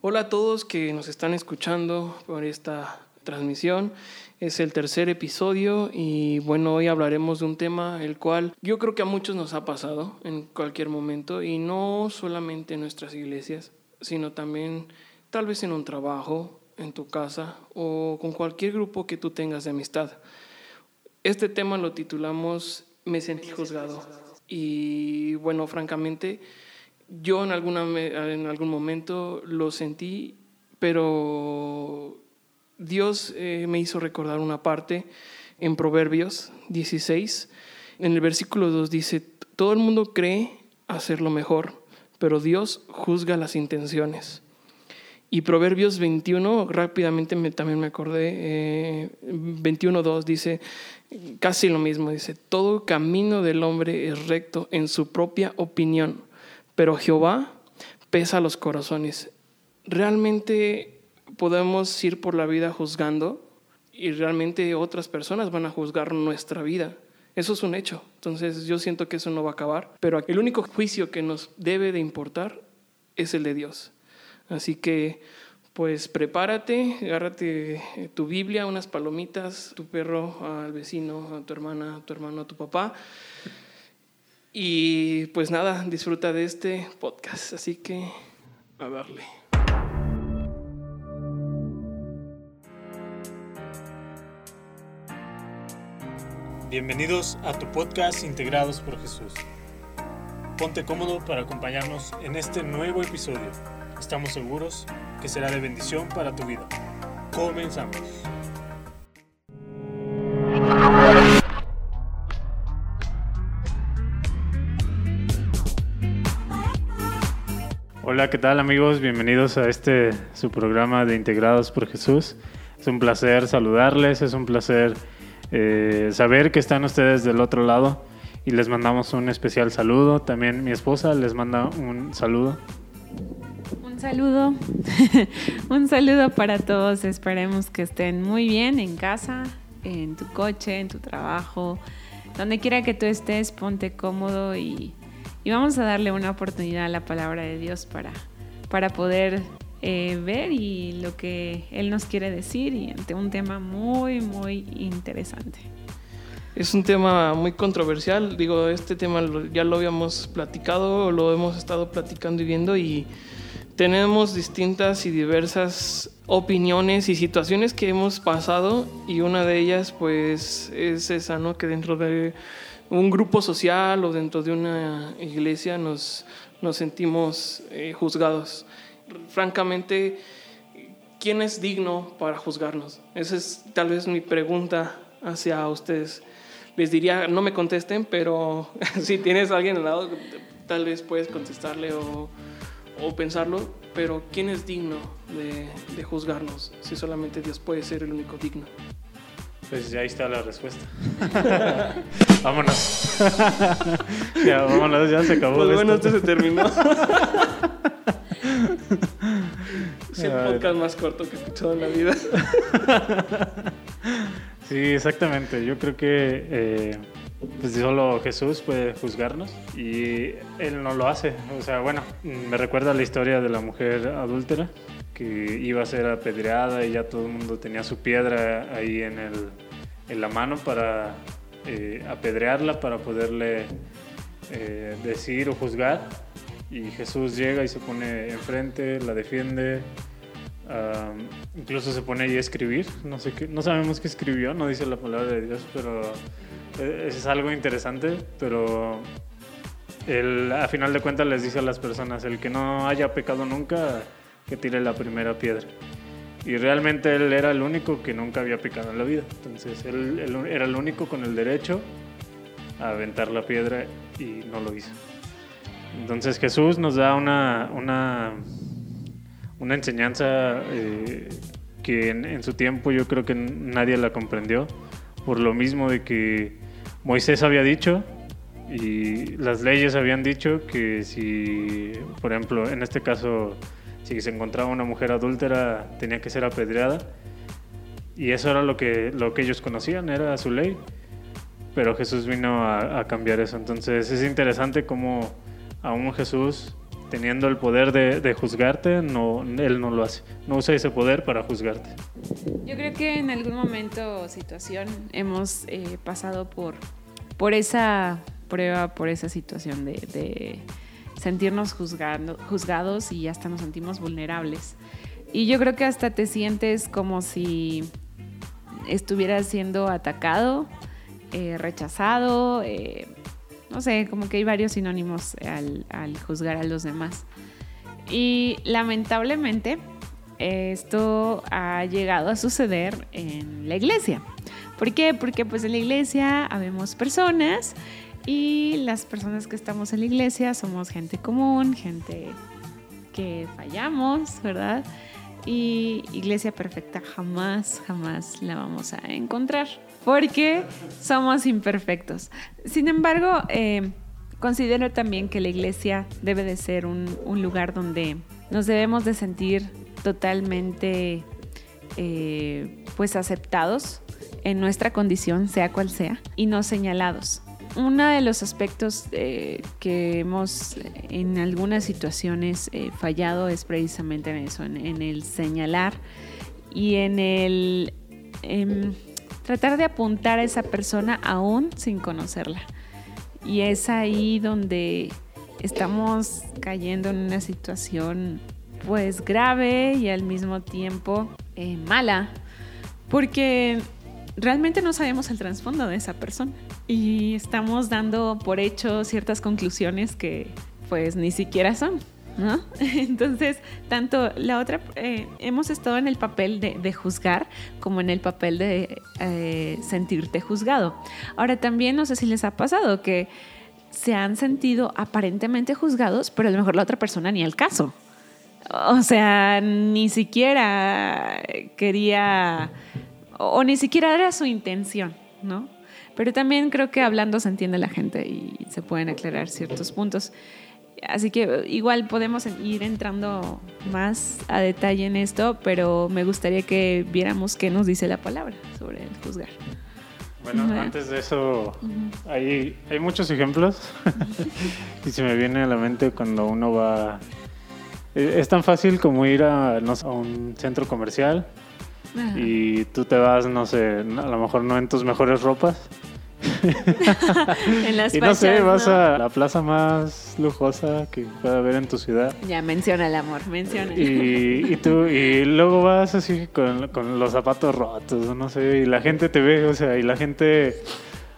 Hola a todos que nos están escuchando por esta transmisión. Es el tercer episodio y bueno, hoy hablaremos de un tema el cual yo creo que a muchos nos ha pasado en cualquier momento y no solamente en nuestras iglesias, sino también tal vez en un trabajo, en tu casa o con cualquier grupo que tú tengas de amistad. Este tema lo titulamos Me sentí juzgado. Y bueno, francamente, yo en, alguna, en algún momento lo sentí, pero Dios eh, me hizo recordar una parte en Proverbios 16. En el versículo 2 dice, todo el mundo cree hacer lo mejor, pero Dios juzga las intenciones. Y Proverbios 21, rápidamente me, también me acordé, eh, 21.2 dice casi lo mismo, dice, todo camino del hombre es recto en su propia opinión, pero Jehová pesa los corazones. Realmente podemos ir por la vida juzgando y realmente otras personas van a juzgar nuestra vida. Eso es un hecho. Entonces yo siento que eso no va a acabar, pero el único juicio que nos debe de importar es el de Dios. Así que, pues prepárate, agárrate eh, tu Biblia, unas palomitas, tu perro al vecino, a tu hermana, a tu hermano, a tu papá. Y pues nada, disfruta de este podcast. Así que, a darle. Bienvenidos a tu podcast Integrados por Jesús. Ponte cómodo para acompañarnos en este nuevo episodio Estamos seguros que será de bendición para tu vida. Comenzamos. Hola, ¿qué tal amigos? Bienvenidos a este su programa de Integrados por Jesús. Es un placer saludarles, es un placer eh, saber que están ustedes del otro lado y les mandamos un especial saludo. También mi esposa les manda un saludo. Un saludo, un saludo para todos. Esperemos que estén muy bien en casa, en tu coche, en tu trabajo, donde quiera que tú estés, ponte cómodo y, vamos a darle una oportunidad a la palabra de Dios para, para poder eh, ver y lo que Él nos quiere decir y ante un tema muy, muy interesante. Es un tema muy controversial, digo, este tema ya lo habíamos platicado, lo hemos estado platicando y viendo y tenemos distintas y diversas opiniones y situaciones que hemos pasado y una de ellas pues es esa, ¿no? Que dentro de un grupo social o dentro de una iglesia nos, nos sentimos eh, juzgados. Francamente, ¿quién es digno para juzgarnos? Esa es tal vez mi pregunta hacia ustedes. Les diría, no me contesten, pero si tienes a alguien al lado, tal vez puedes contestarle o o pensarlo, pero ¿quién es digno de, juzgarnos si solamente Dios puede ser el único digno? Pues ya ahí está la respuesta. vámonos. ya, vámonos, ya se acabó. Pues bueno, esto se terminó. es el podcast más corto que he escuchado en la vida. sí, exactamente. Yo creo que eh, pues solo Jesús puede juzgarnos y Él no lo hace. O sea, bueno, me recuerda la historia de la mujer adúltera que iba a ser apedreada y ya todo el mundo tenía su piedra ahí en, el, en la mano para eh, apedrearla, para poderle eh, decir o juzgar. Y Jesús llega y se pone enfrente, la defiende, incluso se pone ahí a escribir. No, sé no sabemos qué escribió, no dice la palabra de Dios, pero es algo interesante, pero él, a final de cuentas les dice a las personas, el que no haya pecado nunca, que tire la primera piedra. Y realmente él era el único que nunca había pecado en la vida. Entonces él, era el único con el derecho a aventar la piedra y no lo hizo. Entonces Jesús nos da una, una, una enseñanza eh, que en, en, su tiempo yo creo que nadie la comprendió, por lo mismo de que Moisés había dicho y las leyes habían dicho que si, por ejemplo, en este caso, si se encontraba una mujer adúltera, tenía que ser apedreada. Y eso era lo que, lo que ellos conocían, era su ley. Pero Jesús vino a, cambiar eso. Entonces es interesante cómo aún Jesús teniendo el poder de, juzgarte, no, él no lo hace. No usa ese poder para juzgarte. Yo creo que en algún momento o situación hemos eh, pasado por, por esa prueba, por esa situación de sentirnos juzgando, juzgados y hasta nos sentimos vulnerables. Y yo creo que hasta te sientes como si estuvieras siendo atacado, eh, rechazado, eh, no sé, como que hay varios sinónimos al, juzgar a los demás. Y lamentablemente esto ha llegado a suceder en la iglesia. ¿Por qué? Porque pues en la iglesia habemos personas y las personas que estamos en la iglesia somos gente común, gente que fallamos, ¿verdad? Y iglesia perfecta jamás, jamás la vamos a encontrar porque somos imperfectos. Sin embargo, eh, considero también que la iglesia debe de ser un, lugar donde nos debemos de sentir totalmente eh, pues aceptados en nuestra condición, sea cual sea, y no señalados. Uno de los aspectos eh, que hemos en algunas situaciones eh, fallado es precisamente en eso, en, el señalar y en el eh, tratar de apuntar a esa persona aún sin conocerla. Y es ahí donde estamos cayendo en una situación pues grave y al mismo tiempo eh, mala, porque realmente no sabemos el trasfondo de esa persona y estamos dando por hecho ciertas conclusiones que pues ni siquiera son. ¿No? Entonces, tanto la otra, eh, hemos estado en el papel de, juzgar como en el papel de eh, sentirte juzgado. Ahora también no sé si les ha pasado que se han sentido aparentemente juzgados, pero a lo mejor la otra persona ni al caso. O sea, ni siquiera quería, o ni siquiera era su intención, ¿no? Pero también creo que hablando se entiende la gente y se pueden aclarar ciertos puntos. Así que igual podemos ir entrando más a detalle en esto, pero me gustaría que viéramos qué nos dice la palabra sobre el juzgar. Bueno, uh -huh. antes de eso, uh -huh. hay, hay muchos ejemplos y se me viene a la mente cuando uno va es tan fácil como ir a, no a un centro comercial Ajá. y tú te vas, no sé, a lo mejor no en tus mejores ropas. en las y no fachas, sé, vas ¿no? a la plaza más lujosa que pueda haber en tu ciudad. Ya, menciona el amor, menciona. Y, y tú, y luego vas así con, con, los zapatos rotos, no sé, y la gente te ve, o sea, y la gente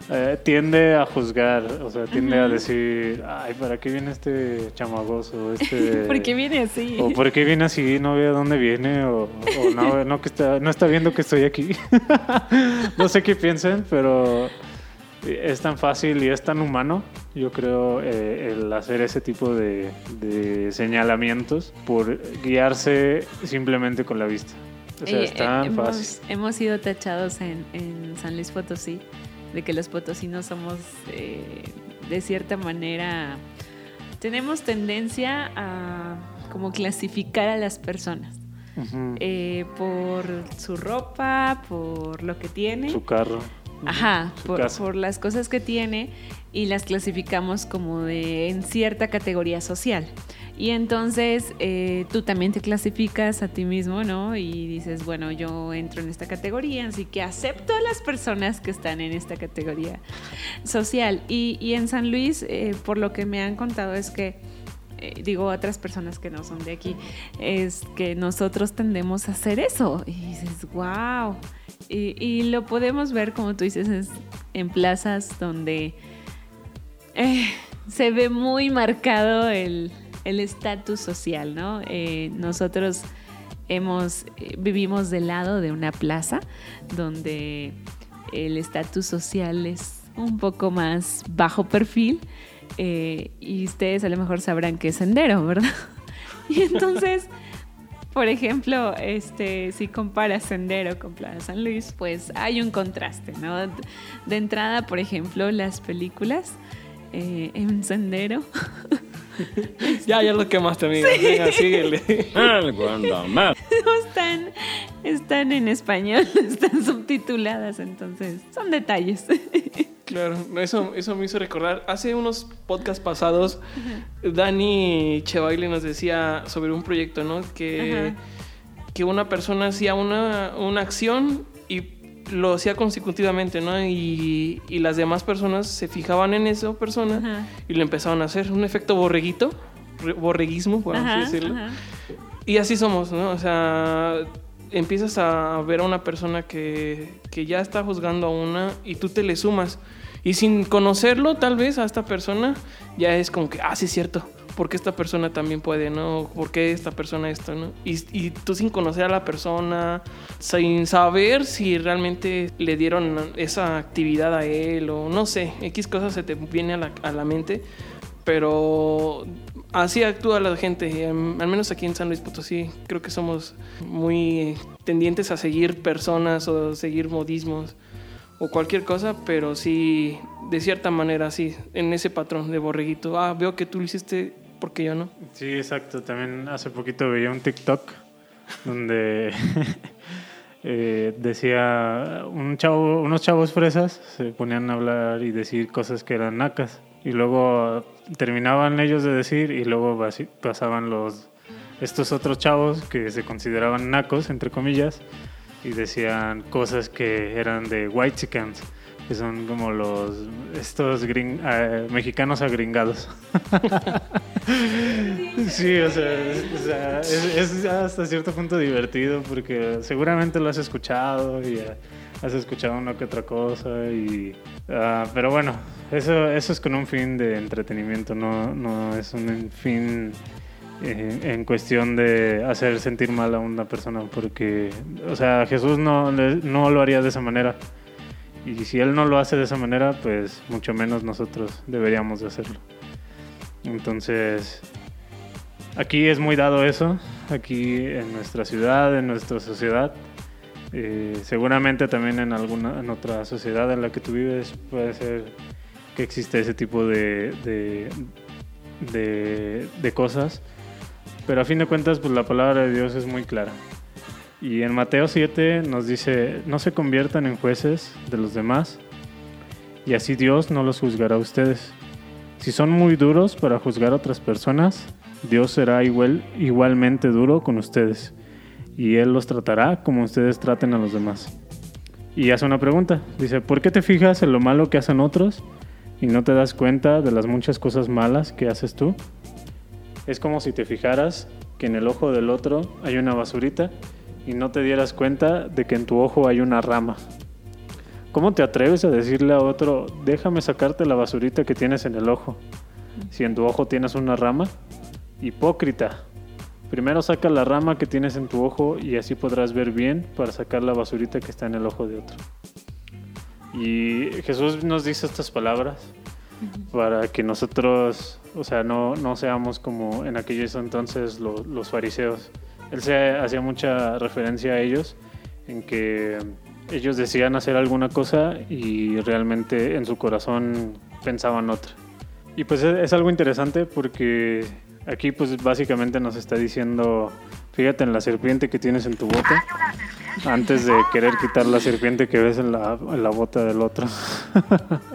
eh, tiende a juzgar, o sea, tiende uh -huh. a decir, ay, ¿para qué viene este chamagoso? Este, ¿Por qué viene así? O ¿por qué viene así? No ve a dónde viene, o, o no, no, que está, no está viendo que estoy aquí. no sé qué piensen, pero es tan fácil y es tan humano, yo creo, eh, el hacer ese tipo de, de, señalamientos por guiarse simplemente con la vista. O sea, es tan hemos, fácil. Hemos sido tachados en, en, San Luis Potosí de que los potosinos somos, eh, de cierta manera, tenemos tendencia a como clasificar a las personas. Uh -huh. eh, por su ropa, por lo que tiene. Su carro. Ajá, por, por, las cosas que tiene y las clasificamos como de en cierta categoría social. Y entonces eh, tú también te clasificas a ti mismo, ¿no? Y dices, bueno, yo entro en esta categoría, así que acepto a las personas que están en esta categoría social. Y, y en San Luis, eh, por lo que me han contado, es que eh, digo otras personas que no son de aquí, es que nosotros tendemos a hacer eso. Y dices, wow. Y, y lo podemos ver, como tú dices, es en plazas donde eh, se ve muy marcado el estatus social, ¿no? Eh, nosotros hemos, eh, vivimos del lado de una plaza donde el estatus social es un poco más bajo perfil eh, y ustedes a lo mejor sabrán que es sendero, ¿verdad? Y entonces, por ejemplo, este, si comparas sendero con Plaza San Luis, pues hay un contraste, ¿no? De entrada, por ejemplo, las películas eh, en sendero. ya, ya lo quemaste, amiga. Sí. Venga, síguele. están, están en español, están subtituladas, entonces son detalles. Claro, eso, eso me hizo recordar. Hace unos podcasts pasados, Dani Chevaile nos decía sobre un proyecto, ¿no? Que, que una persona hacía una, una acción y lo hacía consecutivamente, ¿no? Y, y, las demás personas se fijaban en esa persona y lo empezaban a hacer. Un efecto borreguito, borreguismo, por así decirlo. Y así somos, ¿no? O sea, empiezas a ver a una persona que, que ya está juzgando a una y tú te le sumas. Y sin conocerlo, tal vez, a esta persona, ya es como que, ah, sí es cierto, porque esta persona también puede, ¿no? ¿Por qué esta persona esto, ¿no? Y, y, tú sin conocer a la persona, sin saber si realmente le dieron esa actividad a él o no sé, X cosas se te viene a la, a la mente, pero así actúa la gente, em, al menos aquí en San Luis Potosí, creo que somos muy tendientes a seguir personas o seguir modismos o cualquier cosa, pero sí, de cierta manera, sí, en ese patrón de borreguito. Ah, veo que tú lo hiciste, porque yo no? Sí, exacto. También hace poquito veía un TikTok donde eh, decía un chavo, unos chavos fresas se ponían a hablar y decir cosas que eran nacas. Y luego terminaban ellos de decir y luego pasaban los estos otros chavos que se consideraban nacos, entre comillas, y decían cosas que eran de white chickens, que son como los estos eh, mexicanos agringados. sí, o sea, es, hasta cierto punto divertido porque seguramente lo has escuchado y has escuchado una que otra cosa y ah, pero bueno, eso eso es con un fin de entretenimiento, no no es un fin en cuestión de hacer sentir mal a una persona, porque, o sea, Jesús no, no lo haría de esa manera. Y si Él no lo hace de esa manera, pues mucho menos nosotros deberíamos de hacerlo. Entonces, aquí es muy dado eso, aquí en nuestra ciudad, en nuestra sociedad. Eh, seguramente también en alguna en otra sociedad en la que tú vives puede ser que existe ese tipo de, de, de, de cosas pero a fin de cuentas, pues la palabra de Dios es muy clara. Y en Mateo 7 nos dice, no se conviertan en jueces de los demás, y así Dios no los juzgará a ustedes. Si son muy duros para juzgar a otras personas, Dios será igual, igualmente duro con ustedes, y Él los tratará como ustedes traten a los demás. Y hace una pregunta, dice, ¿por qué te fijas en lo malo que hacen otros y no te das cuenta de las muchas cosas malas que haces tú? Es como si te fijaras que en el ojo del otro hay una basurita y no te dieras cuenta de que en tu ojo hay una rama. ¿Cómo te atreves a decirle a otro, déjame sacarte la basurita que tienes en el ojo? Si en tu ojo tienes una rama, hipócrita. Primero saca la rama que tienes en tu ojo y así podrás ver bien para sacar la basurita que está en el ojo de otro. Y Jesús nos dice estas palabras para que nosotros o sea, no, no seamos como en aquellos entonces los fariseos. Él se hacía mucha referencia a ellos, en que ellos decían hacer alguna cosa y realmente en su corazón pensaban otra. Y pues es, algo interesante porque aquí pues básicamente nos está diciendo, fíjate en la serpiente que tienes en tu boca antes de querer quitar la serpiente que ves en la, en la bota del otro.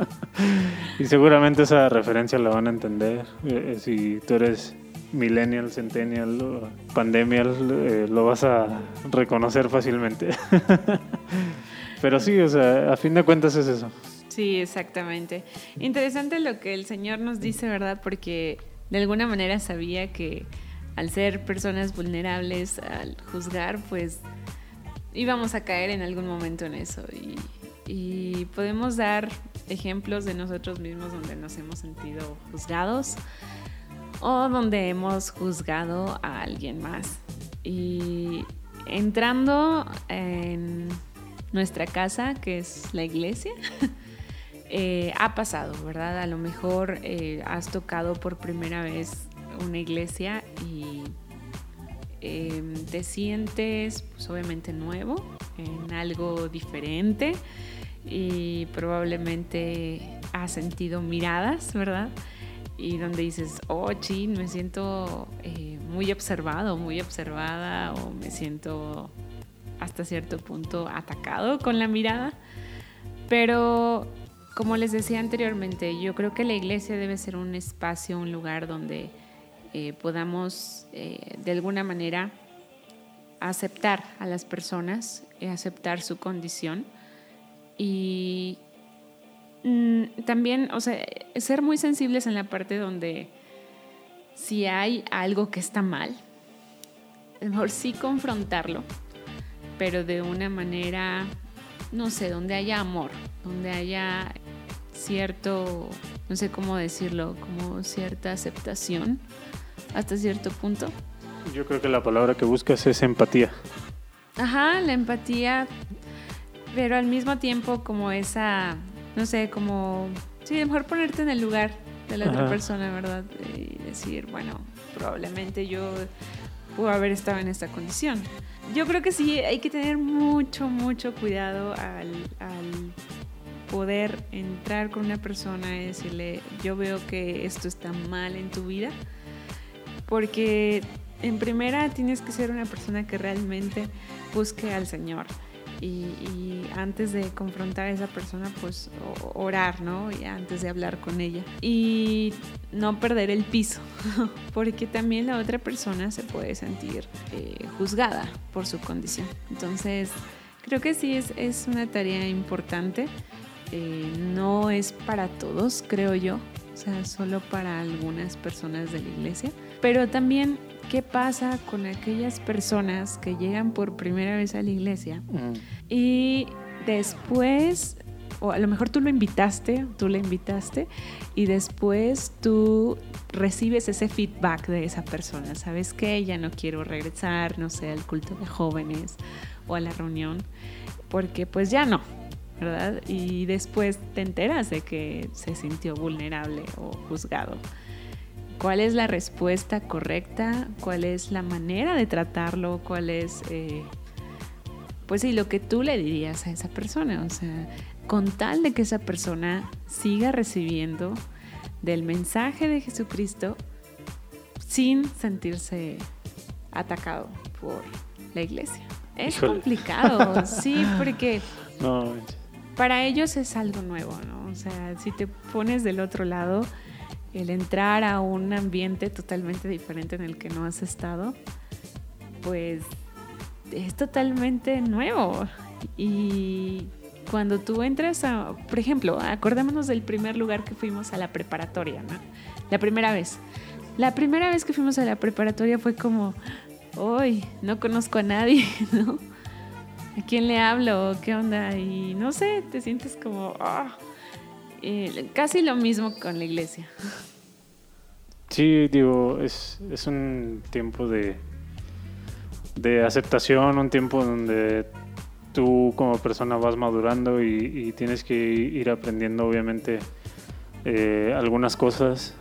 y seguramente esa referencia la van a entender. Eh, eh, si tú eres millennial, centennial, pandemial, eh, lo vas a reconocer fácilmente. Pero sí, o sea, a fin de cuentas es eso. Sí, exactamente. Interesante lo que el Señor nos dice, ¿verdad? Porque de alguna manera sabía que al ser personas vulnerables, al juzgar, pues íbamos a caer en algún momento en eso. Y, podemos dar ejemplos de nosotros mismos donde nos hemos sentido juzgados o donde hemos juzgado a alguien más. Y entrando en nuestra casa, que es la iglesia, eh, ha pasado, ¿verdad? A lo mejor eh, has tocado por primera vez una iglesia y Em, te sientes pues, obviamente nuevo, en algo diferente y probablemente has sentido miradas, ¿verdad? Y donde dices, oh, chin, me siento eh, muy observado, muy observada o me siento hasta cierto punto atacado con la mirada. Pero como les decía anteriormente, yo creo que la iglesia debe ser un espacio, un lugar donde eh, podamos eh, de alguna manera aceptar a las personas, aceptar su condición y mm, también, o sea, ser muy sensibles en la parte donde si hay algo que está mal, mejor sí confrontarlo, pero de una manera, no sé, donde haya amor, donde haya cierto, no sé cómo decirlo, como cierta aceptación hasta cierto punto. Yo creo que la palabra que buscas es empatía. Ajá, la empatía, pero al mismo tiempo como esa, no sé, como, sí, mejor ponerte en el lugar de la otra persona, ¿verdad? Y decir, bueno, probablemente yo puedo haber estado en esta condición. Yo creo que sí, hay que tener mucho, mucho cuidado al, al poder entrar con una persona y decirle, yo veo que esto está mal en tu vida, porque en primera tienes que ser una persona que realmente busque al Señor. Y, antes de confrontar a esa persona, pues orar, ¿no? Y antes de hablar con ella. Y no perder el piso, porque también la otra persona se puede sentir eh, juzgada por su condición. Entonces, creo que sí es, es una tarea importante. Eh, no es para todos, creo yo, o sea, solo para algunas personas de la iglesia. Pero también ¿Qué pasa con aquellas personas que llegan por primera vez a la iglesia y después, o a lo mejor tú lo invitaste, tú le invitaste, y después tú recibes ese feedback de esa persona? ¿Sabes qué? Ya no quiero regresar, no sé, al culto de jóvenes o a la reunión, porque pues ya no, ¿verdad? Y después te enteras de que se sintió vulnerable o juzgado cuál es la respuesta correcta, cuál es la manera de tratarlo, cuál es, eh, pues sí, lo que tú le dirías a esa persona. O sea, con tal de que esa persona siga recibiendo del mensaje de Jesucristo sin sentirse atacado por la iglesia. Es complicado, sí, porque para ellos es algo nuevo, ¿no? O sea, si te pones del otro lado, el entrar a un ambiente totalmente diferente en el que no has estado, pues es totalmente nuevo. Y cuando tú entras a, por ejemplo, acordémonos del primer lugar que fuimos a la preparatoria, ¿no? La primera vez. La primera vez que fuimos a la preparatoria fue como, hoy no conozco a nadie, ¿no? ¿A quién le hablo? ¿Qué onda? Y no sé, te sientes como, ah, casi lo mismo con la iglesia. Sí, digo, es, es un tiempo de, de aceptación, un tiempo donde tú como persona vas madurando y, tienes que ir aprendiendo obviamente eh, algunas cosas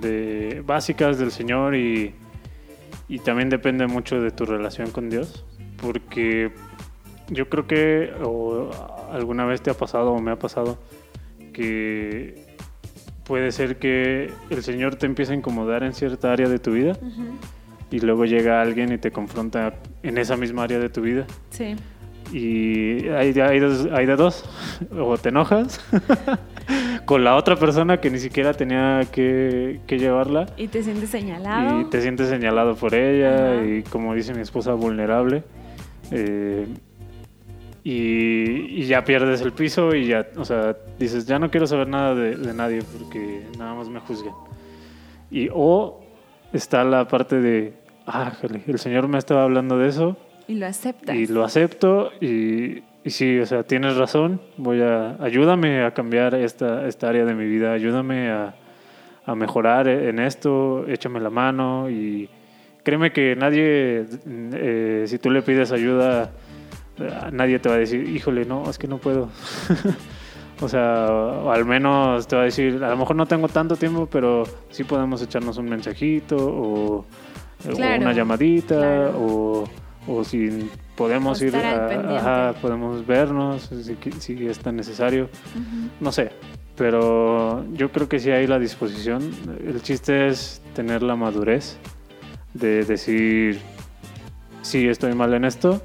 de, básicas del Señor y, y, también depende mucho de tu relación con Dios porque yo creo que alguna vez te ha pasado o me ha pasado que puede ser que el Señor te empiece a incomodar en cierta área de tu vida y luego llega alguien y te confronta en esa misma área de tu vida. Sí. Y hay, hay, hay de dos, o te enojas con la otra persona que ni siquiera tenía que, que, llevarla. Y te sientes señalado. Y te sientes señalado por ella y como dice mi esposa, vulnerable. Eh, y, ya pierdes el piso y ya, o sea, dices, ya no quiero saber nada de, nadie porque nada más me juzgan. Y o está la parte de, ah, el Señor me estaba hablando de eso. Y lo aceptas. Y lo acepto y, y sí, o sea, tienes razón, voy a, ayúdame a cambiar esta, esta área de mi vida, ayúdame a, a mejorar en esto, échame la mano y créeme que nadie, eh, si tú le pides ayuda, nadie te va a decir, híjole, no, es que no puedo. o sea, o al menos te va a decir, a lo mejor no tengo tanto tiempo, pero sí podemos echarnos un mensajito o, una llamadita o, o, si podemos ir a, podemos vernos si, es tan necesario. No sé, pero yo creo que sí hay la disposición. El chiste es tener la madurez de decir, sí, estoy mal en esto,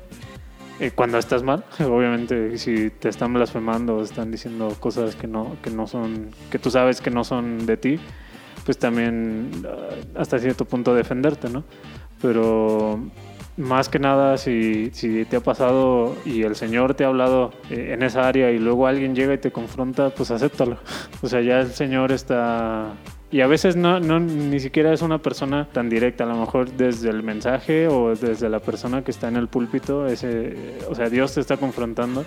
eh, cuando estás mal, obviamente si te están blasfemando están diciendo cosas que no, que no son, que tú sabes que no son de ti, pues también ah, hasta cierto punto defenderte, ¿no? Pero más que nada, si, si te ha pasado y el Señor te ha hablado eh, en esa área y luego alguien llega y te confronta, pues acéptalo. O sea, ya el Señor está y a veces no, no, ni siquiera es una persona tan directa, a lo mejor desde el mensaje o desde la persona que está en el púlpito, ese, o sea, Dios te está confrontando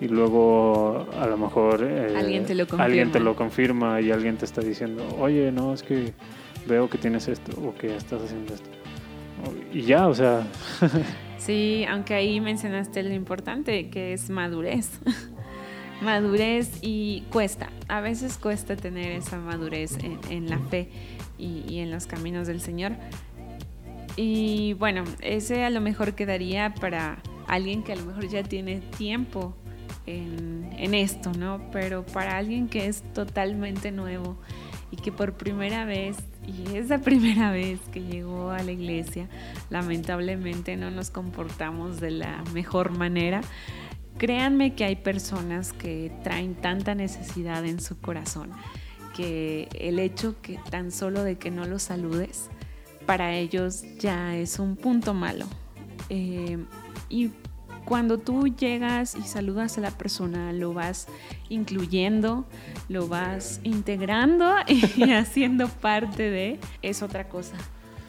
y luego a lo mejor eh, alguien, te lo alguien te lo confirma y alguien te está diciendo, oye, no, es que veo que tienes esto o que estás haciendo esto. Y ya, o sea... sí, aunque ahí mencionaste lo importante, que es madurez. madurez y cuesta, a veces cuesta tener esa madurez en, la fe y, en los caminos del Señor. Y bueno, ese a lo mejor quedaría para alguien que a lo mejor ya tiene tiempo en, esto, ¿no? Pero para alguien que es totalmente nuevo y que por primera vez y es la primera vez que llegó a la iglesia. Lamentablemente no nos comportamos de la mejor manera. Créanme que hay personas que traen tanta necesidad en su corazón que el hecho que tan solo de que no los saludes, para ellos ya es un punto malo. Eh, y cuando tú llegas y saludas a la persona, lo vas incluyendo, lo vas integrando y haciendo parte de, es otra cosa.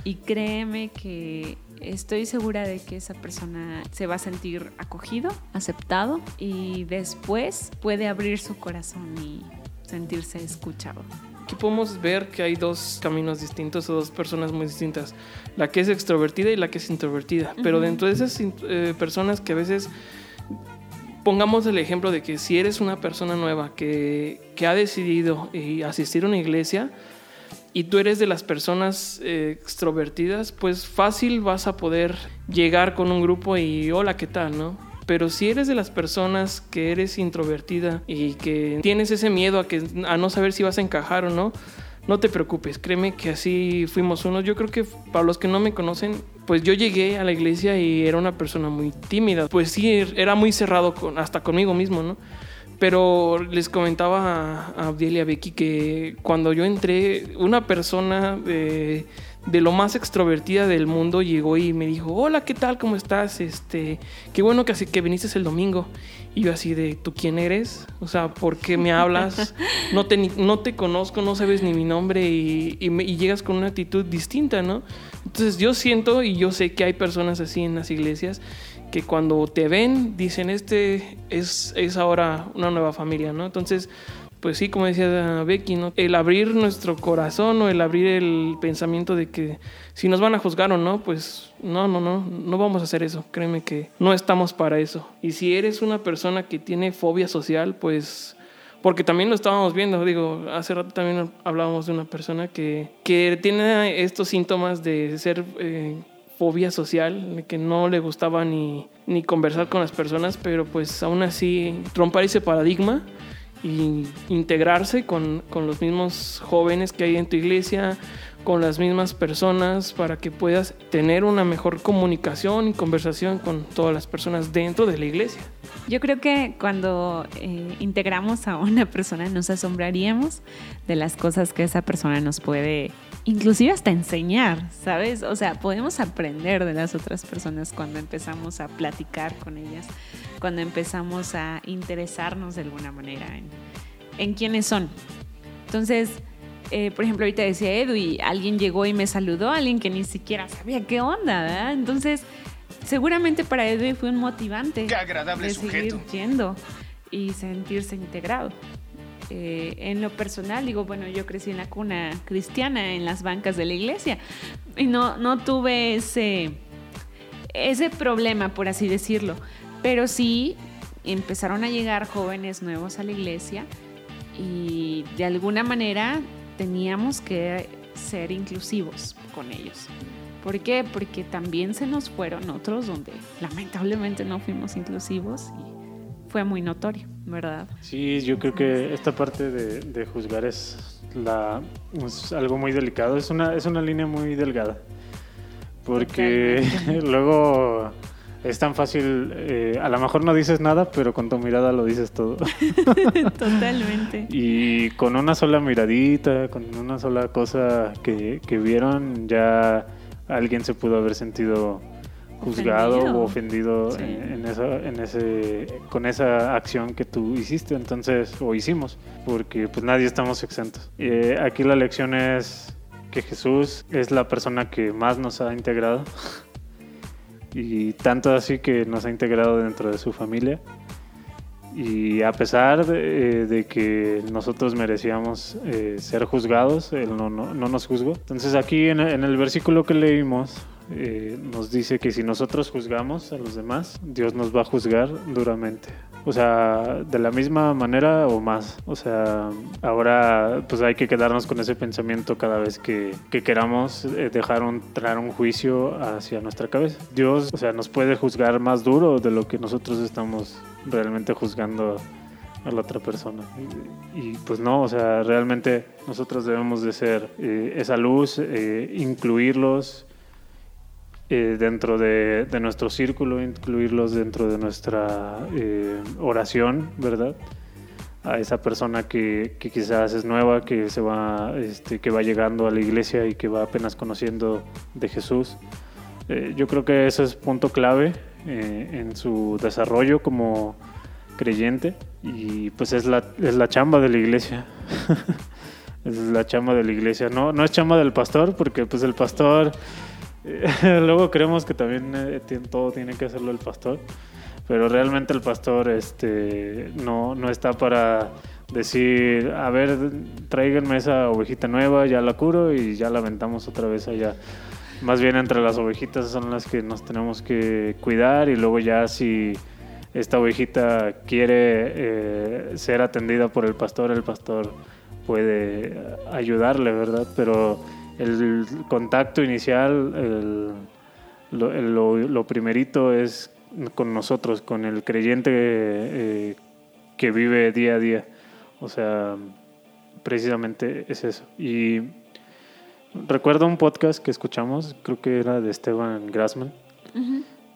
Y créeme que estoy segura de que esa persona se va a sentir acogido, aceptado y después puede abrir su corazón y sentirse escuchado. Aquí podemos ver que hay dos caminos distintos o dos personas muy distintas, la que es extrovertida y la que es introvertida, pero dentro de esas eh, personas que a veces pongamos el ejemplo de que si eres una persona nueva que, que ha decidido eh, asistir a una iglesia, y tú eres de las personas eh, extrovertidas, pues fácil vas a poder llegar con un grupo y hola, ¿qué tal? ¿no? Pero si eres de las personas que eres introvertida y que tienes ese miedo a, que, a no saber si vas a encajar o no, no te preocupes, créeme que así fuimos unos. Yo creo que para los que no me conocen, pues yo llegué a la iglesia y era una persona muy tímida. Pues sí, era muy cerrado hasta conmigo mismo, ¿no? Pero les comentaba a Abdiel y a Becky que cuando yo entré, una persona de, lo más extrovertida del mundo llegó y me dijo, hola, ¿qué tal? ¿Cómo estás? Este, qué bueno que, que viniste el domingo. Y yo así de, ¿tú quién eres? O sea, ¿por qué me hablas? No te, no te conozco, no sabes ni mi nombre y, y llegas con una actitud distinta, ¿no? Entonces yo siento y yo sé que hay personas así en las iglesias que cuando te ven dicen, este es, es ahora una nueva familia, ¿no? Entonces, pues sí, como decía Becky, ¿no? El abrir nuestro corazón o el abrir el pensamiento de que si nos van a juzgar o no, pues no, no, no, no vamos a hacer eso. Créeme que no estamos para eso. Y si eres una persona que tiene fobia social, pues porque también lo estábamos viendo, digo, hace rato también hablábamos de una persona que, que tiene estos síntomas de ser eh, fobia social, que no le gustaba ni, ni conversar con las personas, pero pues aún así romper ese paradigma y integrarse con, con, los mismos jóvenes que hay en tu iglesia, con las mismas personas, para que puedas tener una mejor comunicación y conversación con todas las personas dentro de la iglesia. Yo creo que cuando eh, integramos a una persona nos asombraríamos de las cosas que esa persona nos puede inclusive hasta enseñar, ¿sabes? O sea, podemos aprender de las otras personas cuando empezamos a platicar con ellas, cuando empezamos a interesarnos de alguna manera en, quiénes son. Entonces, eh, por ejemplo, ahorita decía Edu y alguien llegó y me saludó, alguien que ni siquiera sabía qué onda, ¿verdad? Entonces, seguramente para Edu fue un motivante qué agradable de sujeto. seguir yendo y sentirse integrado. Eh, en lo personal, digo, bueno, yo crecí en la cuna cristiana, en las bancas de la iglesia, y no, no tuve ese, ese problema, por así decirlo, pero sí empezaron a llegar jóvenes nuevos a la iglesia y de alguna manera teníamos que ser inclusivos con ellos. ¿Por qué? Porque también se nos fueron otros donde lamentablemente no fuimos inclusivos y fue muy notorio, ¿verdad? Sí, yo creo que esta parte de, juzgar es, la, algo muy delicado, es una, es una línea muy delgada, porque luego es tan fácil, eh, a lo mejor no dices nada, pero con tu mirada lo dices todo. Totalmente. y con una sola miradita, con una sola cosa que, que vieron, ya alguien se pudo haber sentido juzgado Ofendido. o ofendido Sí. en, en esa, en ese, con esa acción que tú hiciste, entonces, o hicimos, porque pues nadie estamos exentos. Eh, aquí la lección es que Jesús es la persona que más nos ha integrado y tanto así que nos ha integrado dentro de su familia. Y a pesar de, eh, de que nosotros merecíamos eh, ser juzgados, Él no, no, no nos juzgó. Entonces aquí en, en el versículo que leímos eh, nos dice que si nosotros juzgamos a los demás, Dios nos va a juzgar duramente. O sea, de la misma manera o más. O sea, ahora pues hay que quedarnos con ese pensamiento cada vez que, que queramos eh, dejar un, traer un juicio hacia nuestra cabeza. Dios, o sea, nos puede juzgar más duro de lo que nosotros estamos realmente juzgando a la otra persona. Y, y, pues no, o sea, realmente nosotros debemos de ser eh, esa luz, eh, incluirlos eh, dentro de, de nuestro círculo, incluirlos dentro de nuestra eh, oración, ¿verdad? A esa persona que, que quizás es nueva, que se va, este, que va llegando a la iglesia y que va apenas conociendo de Jesús. Eh, yo creo que ese es punto clave eh, en su desarrollo como creyente y pues es la, es la chamba de la iglesia. es la chamba de la iglesia. No, no es chamba del pastor porque pues el pastor... eh, Luego creemos que también eh, todo tiene que hacerlo el pastor, pero realmente el pastor este, no, no está para decir, a ver, tráiganme esa ovejita nueva, ya la curo y ya la aventamos otra vez allá. Más bien entre las ovejitas son las que nos tenemos que cuidar y luego ya si esta ovejita quiere eh, ser atendida por el pastor, el pastor puede ayudarle, ¿verdad? Pero el contacto inicial, el- lo, el- lo- lo primerito es con nosotros, con el creyente eh, que vive día a día. O sea, precisamente es eso. Y recuerdo un podcast que escuchamos, creo que era de Esteban Grassman,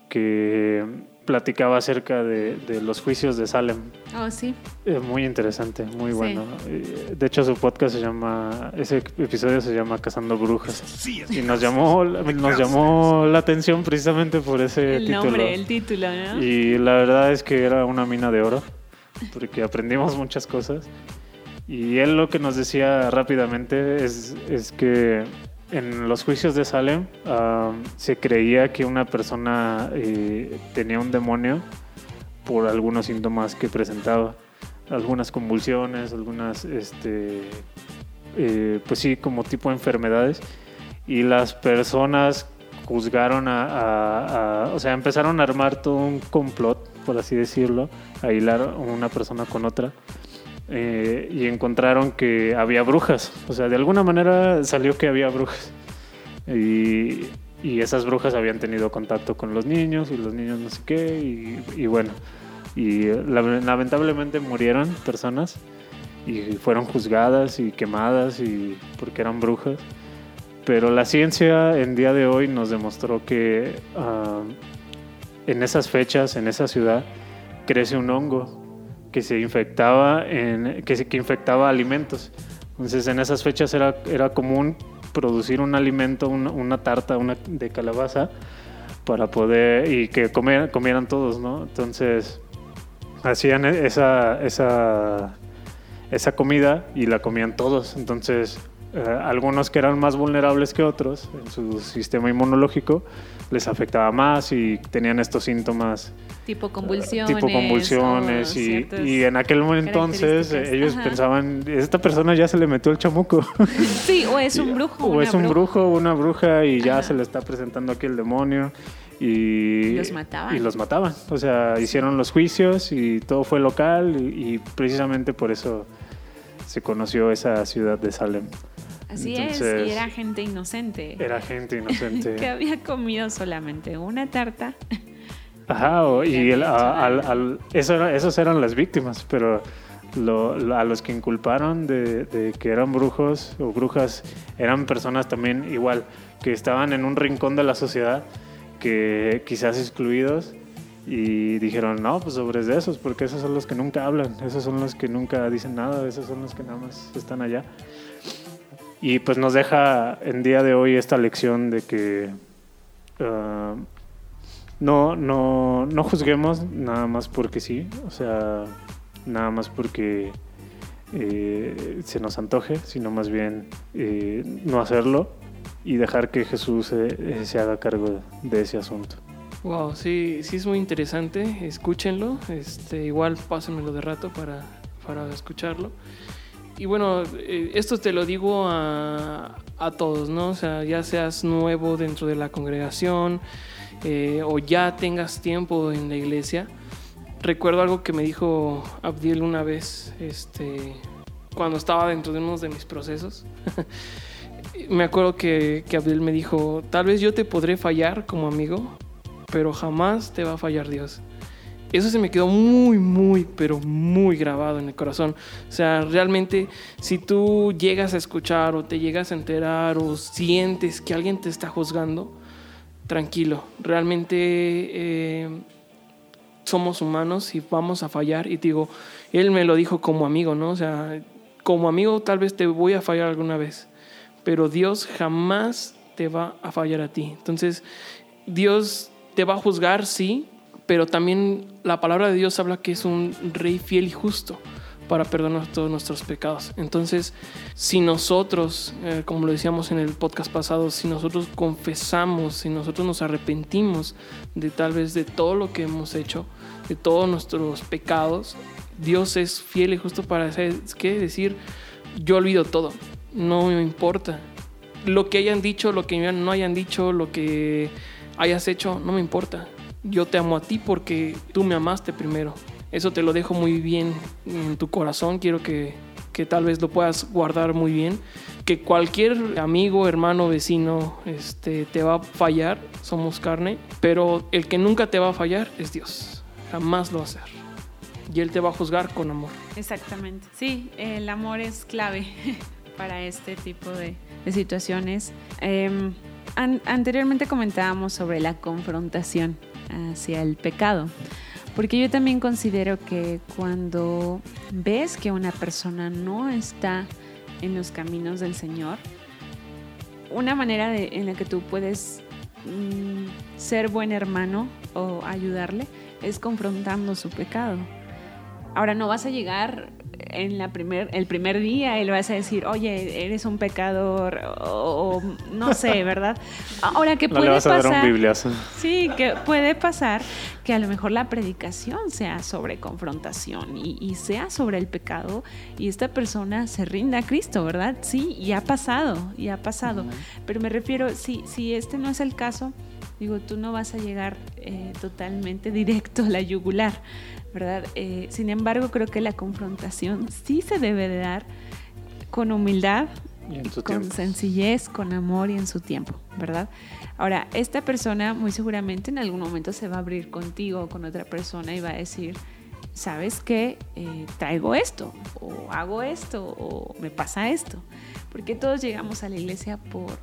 que platicaba acerca de, de los juicios de Salem. Oh, sí. Eh, muy interesante, muy Sí. bueno. Eh, De hecho, su podcast se llama, ese episodio se llama Cazando Brujas. Y nos llamó, nos llamó la atención precisamente por ese El título. nombre, el título, ¿no? Y la verdad es que era una mina de oro, porque aprendimos muchas cosas. Y él lo que nos decía rápidamente es, es que en los juicios de Salem ah, se creía que una persona eh, tenía un demonio por algunos síntomas que presentaba. Algunas convulsiones, algunas, este, eh, pues sí, como tipo enfermedades. Y las personas juzgaron a- o sea, empezaron a armar todo un complot, por así decirlo, a hilar una persona con otra. Eh, y encontraron que había brujas. O sea, de alguna manera salió que había brujas. Y, y esas brujas habían tenido contacto con los niños y los niños no sé qué. Y, y bueno, y la- lamentablemente murieron personas y fueron juzgadas y quemadas y porque eran brujas. Pero la ciencia en día de hoy nos demostró que ah, en esas fechas, en esa ciudad, crece un hongo que se infectaba en, que, que infectaba alimentos. Entonces en esas fechas era, era común producir un alimento, una, una tarta una de calabaza para poder y que comer- comieran todos, ¿no? Entonces hacían e- esa, esa, esa comida y la comían todos. Entonces eh, algunos que eran más vulnerables que otros en su sistema inmunológico les afectaba más y tenían estos síntomas Tipo convulsiones. tipo convulsiones y, y en aquel entonces eh, ellos Ajá. pensaban esta persona ya se le metió el chamuco Sí, o es un brujo. o es un brujo o una bruja y ya Ajá. se le está presentando aquí el demonio y Y los mataban. y los mataban o sea hicieron los juicios y todo fue local y, y precisamente por eso se conoció esa ciudad de Salem Así es, Entonces, y era gente inocente. era gente inocente Que había comido solamente una tarta. Ajá, o- y el- a- al- al- eso era- esos eran las víctimas, pero lo- lo- a los que inculparon de, de que eran brujos o brujas eran personas también igual, que estaban en un rincón de la sociedad, que quizás excluidos y dijeron, no, pues sobre esos, porque esos son los que nunca hablan, esos son los que nunca dicen nada, esos son los que nada más están allá. Y pues nos deja en día de hoy esta lección de que uh, no, no, no juzguemos nada más porque sí, o sea, nada más porque eh, se nos antoje, sino más bien eh, no hacerlo y dejar que Jesús eh, se haga cargo de ese asunto. Wow, sí, sí es muy interesante, escúchenlo, este, igual pásenmelo de rato para, para escucharlo. Y bueno, esto te lo digo a, a, todos, ¿no? O sea, ya seas nuevo dentro de la congregación o ya tengas tiempo en la iglesia, recuerdo algo que me dijo Abdiel una vez, este, cuando estaba dentro de uno de mis procesos. me acuerdo que, que Abdiel me dijo, tal vez yo te podré fallar como amigo, pero jamás te va a fallar Dios. Eso se me quedó muy, muy, pero muy grabado en el corazón. O sea, realmente si tú llegas a escuchar o te llegas a enterar o sientes que alguien te está juzgando, tranquilo. Realmente eh, somos humanos y vamos a fallar. Y te digo, él me lo dijo como amigo, ¿no? O sea, como amigo tal vez te voy a fallar alguna vez, pero Dios jamás te va a fallar a ti. Entonces, Dios te va a juzgar, sí, pero también la palabra de Dios habla que es un rey fiel y justo para perdonar todos nuestros pecados. Entonces, si nosotros, eh, como lo decíamos en el podcast pasado, si nosotros confesamos, si nosotros nos arrepentimos de tal vez de todo lo que hemos hecho, de todos nuestros pecados, Dios es fiel y justo para ¿qué? decir, yo olvido todo, no me importa. Lo que hayan dicho, lo que no hayan dicho, lo que hayas hecho, no me importa. Yo te amo a ti porque tú me amaste primero. Eso te lo dejo muy bien en tu corazón. Quiero que, que tal vez lo puedas guardar muy bien. Que cualquier amigo, hermano, vecino este, te va a fallar. Somos carne. Pero el que nunca te va a fallar es Dios. Jamás lo va a hacer. Y Él te va a juzgar con amor. Exactamente. Sí, el amor es clave para este tipo de, de situaciones. Em, anteriormente comentábamos sobre la confrontación hacia el pecado. Porque yo también considero que cuando ves que una persona no está en los caminos del Señor, una manera en la que tú puedes mm, ser buen hermano o ayudarle es confrontando su pecado. Ahora no vas a llegar en la primer, el primer día y le vas a decir, oye, eres un pecador o, no sé, ¿verdad? Ahora, ¿qué puede pasar? Sí, que puede pasar que a lo mejor la predicación sea sobre confrontación y, sea sobre el pecado y esta persona se rinda a Cristo, ¿verdad? Sí, y ha pasado, y ha pasado. Pero me refiero, si, si este no es el caso, digo, tú no vas a llegar eh, totalmente directo a la yugular ¿verdad? Eh, sin embargo, creo que la confrontación sí se debe de dar con humildad, con sencillez, con amor y en su tiempo, ¿verdad? Ahora, esta persona muy seguramente en algún momento se va a abrir contigo o con otra persona y va a decir, ¿sabes qué? Eh, traigo esto, o hago esto, o me pasa esto. Porque todos llegamos a la iglesia por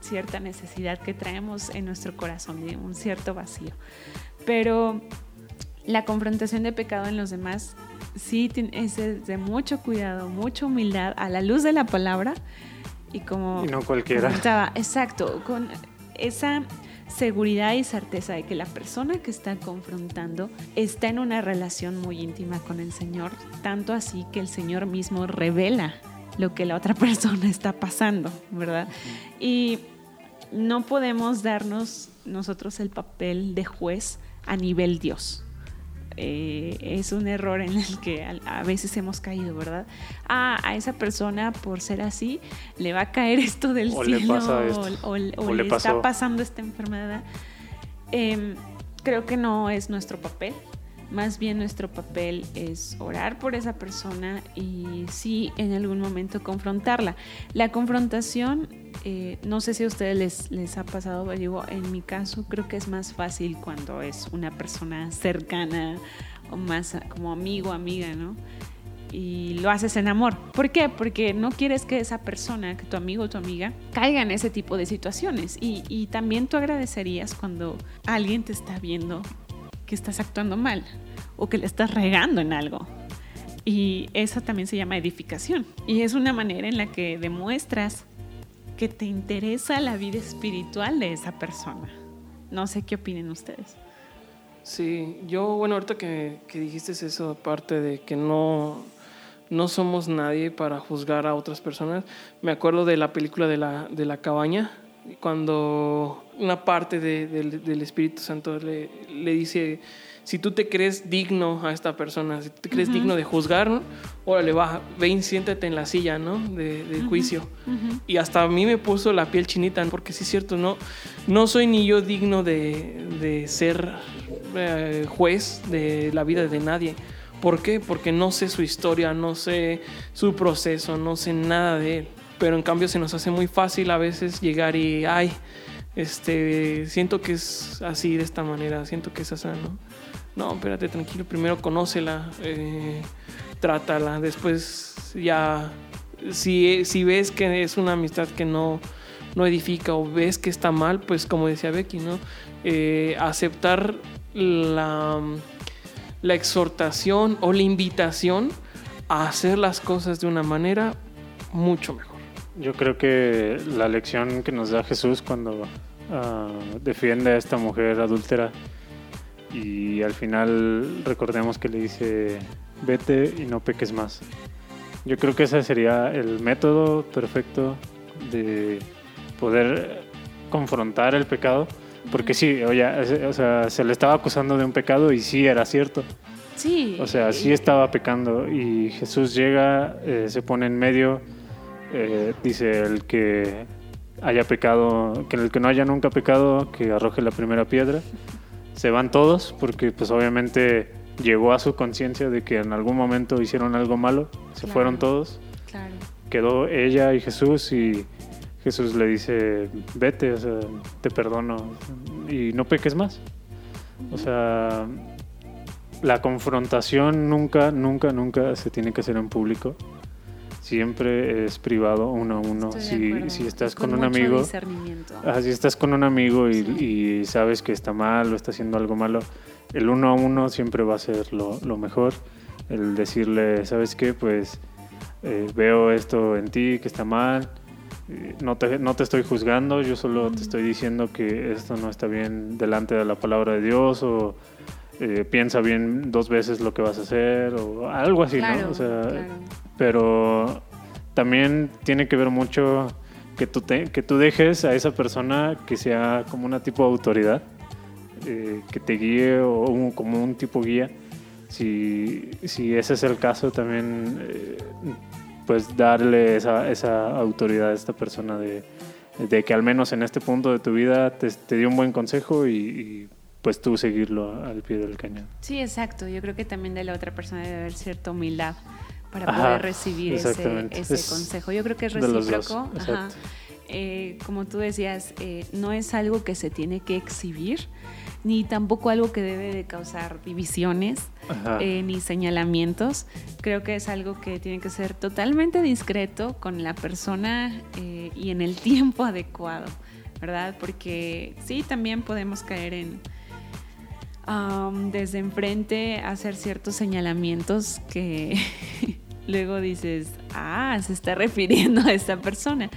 cierta necesidad que traemos en nuestro corazón, un cierto vacío. Pero la confrontación de pecado en los demás sí es de mucho cuidado, mucha humildad a la luz de la palabra y como y no cualquiera. exacto, con esa seguridad y certeza de que la persona que está confrontando está en una relación muy íntima con el Señor, tanto así que el Señor mismo revela lo que la otra persona está pasando, ¿verdad? Y no podemos darnos nosotros el papel de juez a nivel Dios. Eh, es un error en el que a, veces hemos caído, ¿verdad? Ah, a esa persona por ser así le va a caer esto del cielo o, le, está pasando esta enfermedad. Em, creo que no es nuestro papel. Más bien nuestro papel es orar por esa persona y sí en algún momento confrontarla. La confrontación, eh, no sé si a ustedes les, ha pasado, digo, en mi caso creo que es más fácil cuando es una persona cercana o más como amigo, amiga, ¿no? y lo haces en amor. ¿Por qué? Porque no quieres que esa persona, que tu amigo o tu amiga, caiga en ese tipo de situaciones. Y, y también tú agradecerías cuando alguien te está viendo que estás actuando mal o que le estás regando en algo. Y eso también se llama edificación. Y es una manera en la que demuestras que te interesa la vida espiritual de esa persona. No sé qué opinen ustedes. Sí, yo, bueno, ahorita que, dijiste eso, aparte de que no, no somos nadie para juzgar a otras personas, me acuerdo de la película de la, de la cabaña, cuando una parte de, del, del Espíritu Santo le, le dice si tú te crees digno a esta persona, si tú te crees digno de juzgar, ¿no? órale, va, ven, siéntate en la silla, ¿no? De, de juicio. Y hasta a mí me puso la piel chinita, porque sí es cierto, no, no soy ni yo digno de, de ser eh, juez de la vida de nadie. ¿Por qué? Porque no sé su historia, no sé su proceso, no sé nada de él. Pero en cambio se nos hace muy fácil a veces llegar y, ay, este, siento que es así de esta manera, siento que es así, ¿no? No, espérate, tranquilo, primero conócela, eh, trátala, después ya, si, si ves que es una amistad que no, no edifica o ves que está mal, pues como decía Becky, ¿no? Eh, aceptar la, la exhortación o la invitación a hacer las cosas de una manera mucho mejor. Yo creo que la lección que nos da Jesús cuando uh, defiende a esta mujer adúltera y al final recordemos que le dice vete y no peques más. Yo creo que ese sería el método perfecto de poder confrontar el pecado, porque sí, oye, o sea, se le estaba acusando de un pecado y sí era cierto. Sí. O sea, sí estaba pecando y Jesús llega, eh, se pone en medio, eh, dice el que haya pecado, que el que no haya nunca pecado, que arroje la primera piedra se van todos porque pues obviamente llegó a su conciencia de que en algún momento hicieron algo malo, se Claro. fueron todos, Claro. quedó ella y Jesús y Jesús le dice, vete, o sea, te perdono y no peques más. O sea, la confrontación nunca, nunca, nunca se tiene que hacer en público. Siempre es privado, uno a uno. Si, estás con, un amigo. Ah, si estás con un amigo y, Sí. y sabes que está mal o está haciendo algo malo, el uno a uno siempre va a ser lo, lo mejor. El decirle, ¿sabes qué? Pues eh, veo esto en ti que está mal. eh, No te, no te estoy juzgando, yo solo te estoy diciendo que esto no está bien delante de la palabra de Dios o eh, piensa bien dos veces lo que vas a hacer o algo así, claro, ¿no? O sea, claro. pero también tiene que ver mucho que tú, te- que tú dejes a esa persona que sea como una tipo de autoridad, eh, que te guíe o un- como un tipo guía. Si, si ese es el caso, también eh, pues darle esa, esa autoridad a esta persona de, de que al menos en este punto de tu vida te, te dio un buen consejo y, y, pues tú seguirlo al pie del cañón. Sí, exacto. Yo creo que también de la otra persona debe haber cierta humildad para Ajá, poder recibir ese, ese Es consejo. Yo creo que es dos, recíproco. Ajá. Eh, como tú decías, eh, no es algo que se tiene que exhibir, ni tampoco algo que debe de causar divisiones, eh, ni señalamientos. Creo que es algo que tiene que ser totalmente discreto con la persona eh, y en el tiempo adecuado, ¿verdad? Porque sí, también podemos caer en desde enfrente hacer ciertos señalamientos que luego dices, ah, se está refiriendo a esta persona.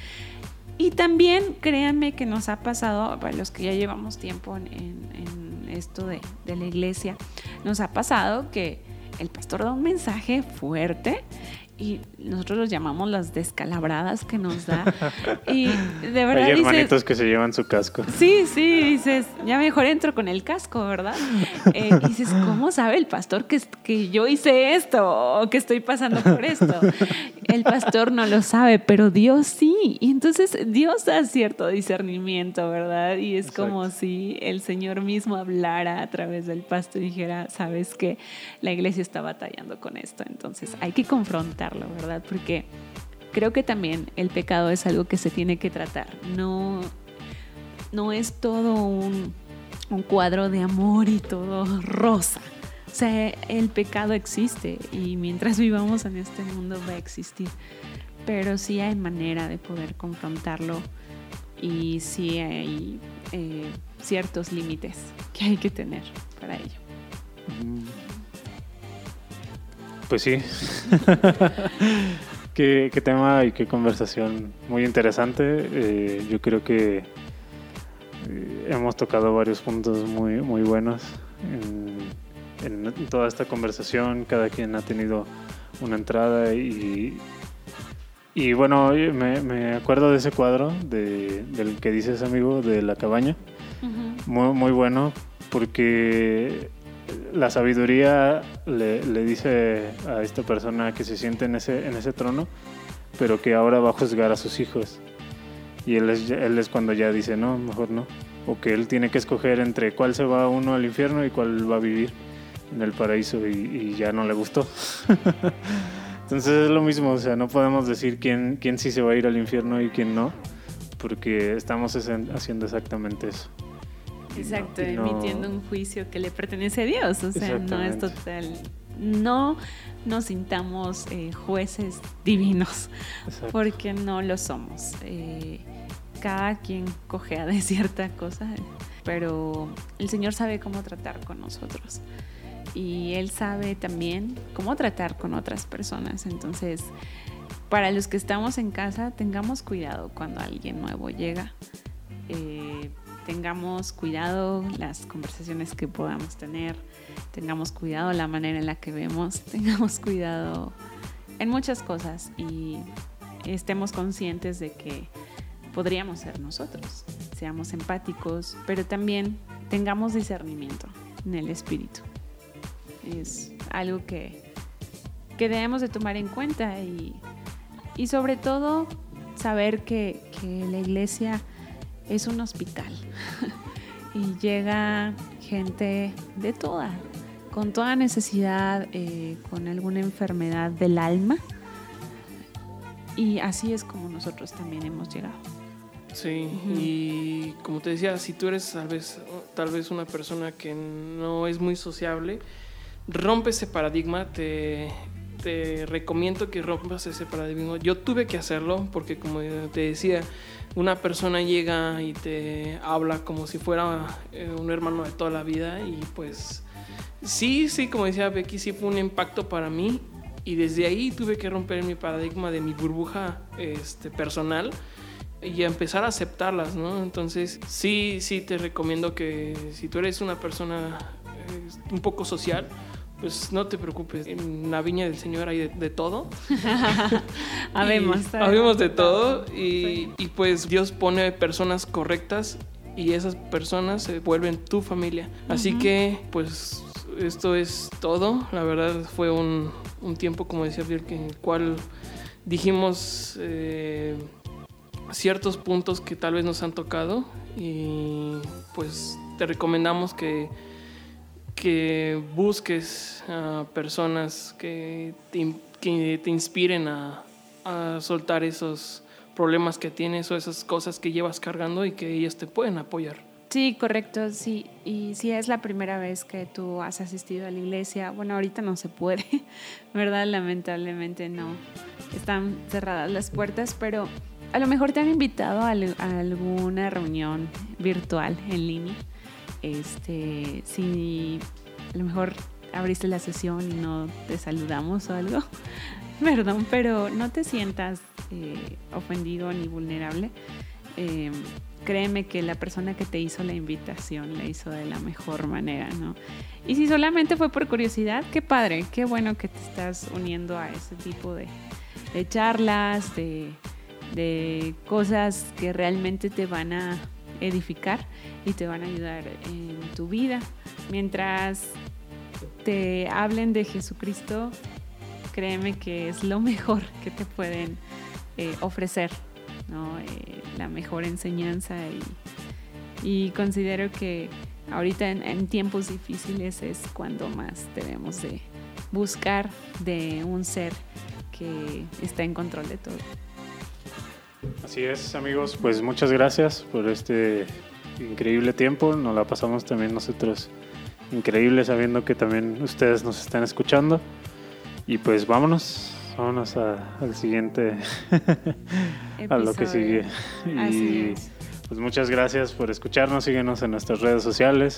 Y también créanme que nos ha pasado, para los que ya llevamos tiempo en, esto de la iglesia, nos ha pasado que el pastor da un mensaje fuerte y nosotros los llamamos las descalabradas que nos da. Y de verdad Hay dices, hermanitos que se llevan su casco. Sí, sí, dices, ya mejor entro con el casco, ¿verdad? Eh, y dices, ¿cómo sabe el pastor que, que yo hice esto o que estoy pasando por esto? El pastor no lo sabe, pero Dios sí. Y entonces Dios da cierto discernimiento, ¿verdad? Y es como Exacto. si el Señor mismo hablara a través del pastor y dijera, sabes que la iglesia está batallando con esto, entonces hay que confrontarlo, ¿verdad? Porque creo que también el pecado es algo que se tiene que tratar. No, no es todo un, un cuadro de amor y todo rosa, O sea, el pecado existe y mientras vivamos en este mundo va a existir. Pero sí hay manera de poder confrontarlo y sí hay eh, ciertos límites que hay que tener para ello. Pues sí. qué, tema y qué conversación muy interesante. Eh, yo creo que eh, hemos tocado varios puntos muy, muy buenos en, toda esta conversación. Cada quien ha tenido una entrada y, y bueno, me, me acuerdo de ese cuadro de, del que dices, amigo, de la cabaña. muy, muy bueno porque la sabiduría le, dice a esta persona que se siente en ese, en ese trono, pero que ahora va a juzgar a sus hijos. Y él es, él es cuando ya dice, no, mejor no. O que él tiene que escoger entre cuál se va uno al infierno y cuál va a vivir en el paraíso y, ya no le gustó. Entonces es lo mismo, o sea, no podemos decir quién, quién sí se va a ir al infierno y quién no, porque estamos haciendo exactamente eso. Exacto, emitiendo un juicio que le pertenece a Dios, o sea, no es total. No nos sintamos eh, jueces divinos, porque no lo somos. Eh, cada quien cojea de cierta cosa, pero el Señor sabe cómo tratar con nosotros y Él sabe también cómo tratar con otras personas. Entonces, para los que estamos en casa, tengamos cuidado cuando alguien nuevo llega. Eh, tengamos cuidado las conversaciones que podamos tener, tengamos cuidado la manera en la que vemos, tengamos cuidado en muchas cosas y estemos conscientes de que podríamos ser nosotros, seamos empáticos, pero también tengamos discernimiento en el espíritu. Es algo que, que debemos de tomar en cuenta y, y sobre todo saber que, que la iglesia es un hospital y llega gente de toda, con toda necesidad, eh, con alguna enfermedad del alma. Y así es como nosotros también hemos llegado. Sí, y como te decía, si tú eres tal vez, tal vez una persona que no es muy sociable, rompe ese paradigma, te, te recomiendo que rompas ese paradigma. Yo tuve que hacerlo porque como te decía, una persona llega y te habla como si fuera eh, un hermano de toda la vida y pues sí, sí, como decía Becky, sí fue un impacto para mí y desde ahí tuve que romper mi paradigma de mi burbuja este, personal y empezar a aceptarlas, ¿no? Entonces sí, sí te recomiendo que si tú eres una persona eh, un poco social, pues no te preocupes, en la viña del Señor hay de, todo. habemos. habemos de todo y, pues Dios pone personas correctas y esas personas se vuelven tu familia. Así que pues esto es todo. La verdad fue un, tiempo, como decía Dirk, en el cual dijimos eh, ciertos puntos que tal vez nos han tocado y pues te recomendamos que que busques a personas que te, que te inspiren a, a, soltar esos problemas que tienes o esas cosas que llevas cargando y que ellas te pueden apoyar. Sí, correcto, sí. Y si es la primera vez que tú has asistido a la iglesia, bueno, ahorita no se puede, ¿verdad? Lamentablemente no. Están cerradas las puertas, pero a lo mejor te han invitado a alguna reunión virtual en línea este, si a lo mejor abriste la sesión y no te saludamos o algo, perdón, pero no te sientas eh, ofendido ni vulnerable. Em, créeme que la persona que te hizo la invitación la hizo de la mejor manera, ¿no? Y si solamente fue por curiosidad, qué padre, qué bueno que te estás uniendo a ese tipo de, charlas, de, de cosas que realmente te van a edificar y te van a ayudar en tu vida. Mientras te hablen de Jesucristo, créeme que es lo mejor que te pueden eh, ofrecer, eh, la mejor enseñanza y, considero que ahorita en, tiempos difíciles es cuando más debemos de buscar de un ser que está en control de todo. Así es, amigos, pues muchas gracias por este increíble tiempo. Nos la pasamos también nosotros increíble sabiendo que también ustedes nos están escuchando. Y pues vámonos, vámonos al siguiente, a lo que sigue. Y pues muchas gracias por escucharnos, síguenos en nuestras redes sociales,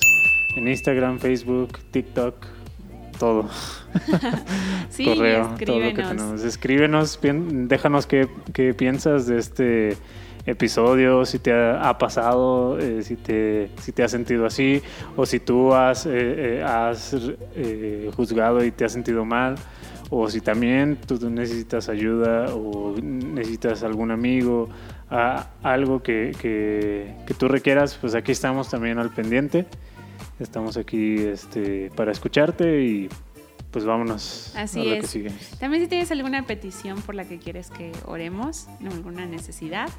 en Instagram, Facebook, TikTok, todo. sí, Correo, todo lo que tenemos. Escríbenos, déjanos qué, qué piensas de este episodio, si te ha, pasado, eh, si, te, si te has sentido así, o si tú has, eh, eh, has juzgado y te has sentido mal, o si también tú necesitas ayuda o necesitas algún amigo, algo que, que, que, tú requieras, pues aquí estamos también al pendiente. Estamos aquí este, para escucharte y pues vámonos Así a lo es. que sigue. También si tienes alguna petición por la que quieres que oremos, alguna necesidad,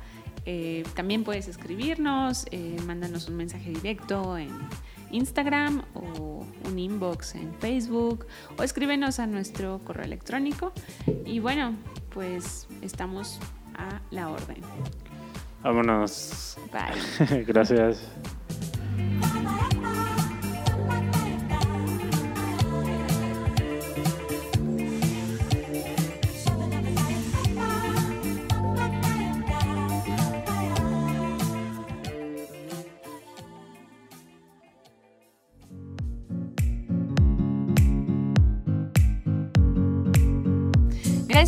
eh, también puedes escribirnos, eh, mándanos un mensaje directo en Instagram o un inbox en Facebook o escríbenos a nuestro correo electrónico. Y bueno, pues estamos a la orden. Vámonos. Bye. Gracias.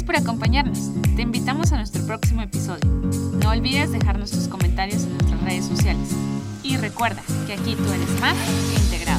por acompañarnos. Te invitamos a nuestro próximo episodio. No olvides dejarnos tus comentarios en nuestras redes sociales. Y recuerda que aquí tú eres más que integral.